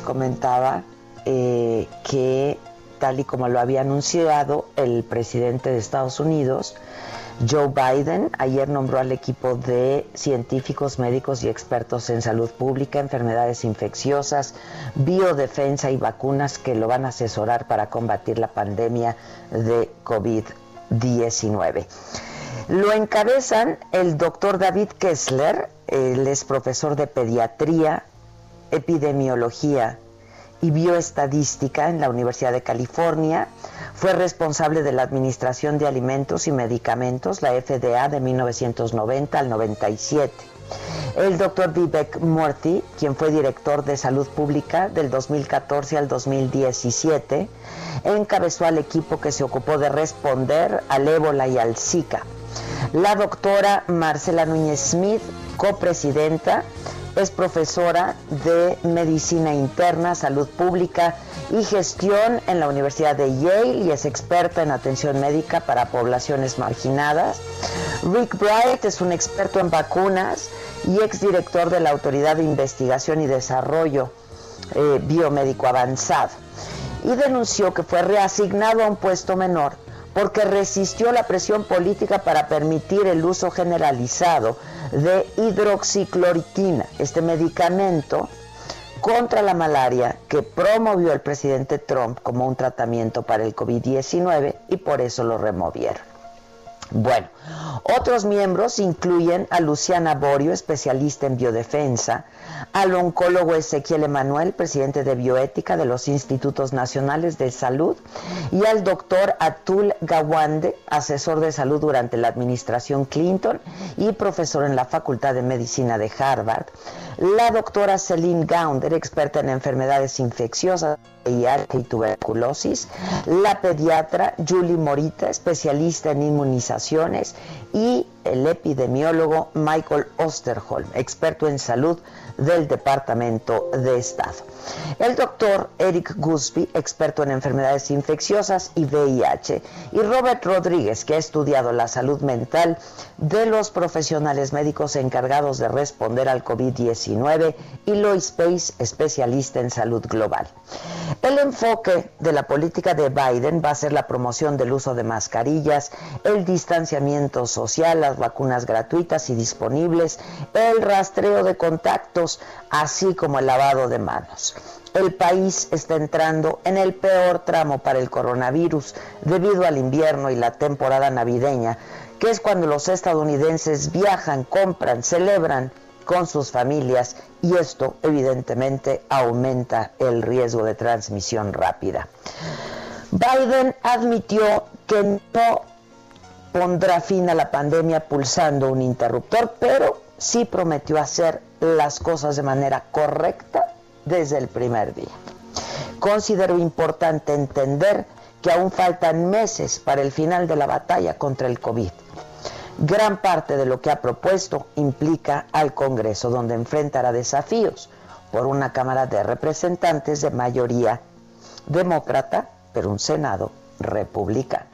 Comentaba eh, que, tal y como lo había anunciado el presidente de Estados Unidos, Joe Biden ayer nombró al equipo de científicos, médicos y expertos en salud pública, enfermedades infecciosas, biodefensa y vacunas que lo van a asesorar para combatir la pandemia de COVID-19. Lo encabezan el doctor David Kessler, él es profesor de pediatría, epidemiología y bioestadística en la Universidad de California. Fue responsable de la Administración de Alimentos y Medicamentos, la FDA, de 1990 al 97. El doctor Vivek Murthy, quien fue director de Salud Pública del 2014 al 2017, encabezó al equipo que se ocupó de responder al ébola y al Zika. La doctora Marcela Núñez Smith, copresidenta es profesora de Medicina Interna, Salud Pública y Gestión en la Universidad de Yale y es experta en atención médica para poblaciones marginadas. Rick Bright es un experto en vacunas y exdirector de la Autoridad de Investigación y Desarrollo eh, Biomédico Avanzado. Y denunció que fue reasignado a un puesto menor porque resistió la presión política para permitir el uso generalizado de hidroxicloroquina, este medicamento contra la malaria que promovió el presidente Trump como un tratamiento para el COVID-19 y por eso lo removieron. Bueno, otros miembros incluyen a Luciana Borio, especialista en biodefensa, al oncólogo Ezequiel Emanuel, presidente de bioética de los Institutos Nacionales de Salud, y al doctor Atul Gawande, asesor de salud durante la administración Clinton y profesor en la Facultad de Medicina de Harvard, la doctora Celine Gaunder, experta en enfermedades infecciosas y tuberculosis, la pediatra Julie Morita, especialista en inmunizaciones, y el epidemiólogo Michael Osterholm, experto en salud del Departamento de Estado. El doctor Eric Gusby, experto en enfermedades infecciosas y VIH, y Robert Rodríguez, que ha estudiado la salud mental de los profesionales médicos encargados de responder al COVID-19, y Lois Pace, especialista en salud global. El enfoque de la política de Biden va a ser la promoción del uso de mascarillas, el distanciamiento social, vacunas gratuitas y disponibles, el rastreo de contactos, así como el lavado de manos. El país está entrando en el peor tramo para el coronavirus debido al invierno y la temporada navideña, que es cuando los estadounidenses viajan, compran, celebran con sus familias y esto evidentemente aumenta el riesgo de transmisión rápida. Biden admitió que no pondrá fin a la pandemia pulsando un interruptor, pero sí prometió hacer las cosas de manera correcta desde el primer día. Considero importante entender que aún faltan meses para el final de la batalla contra el COVID. Gran parte de lo que ha propuesto implica al Congreso, donde enfrentará desafíos por una Cámara de Representantes de mayoría demócrata, pero un Senado republicano.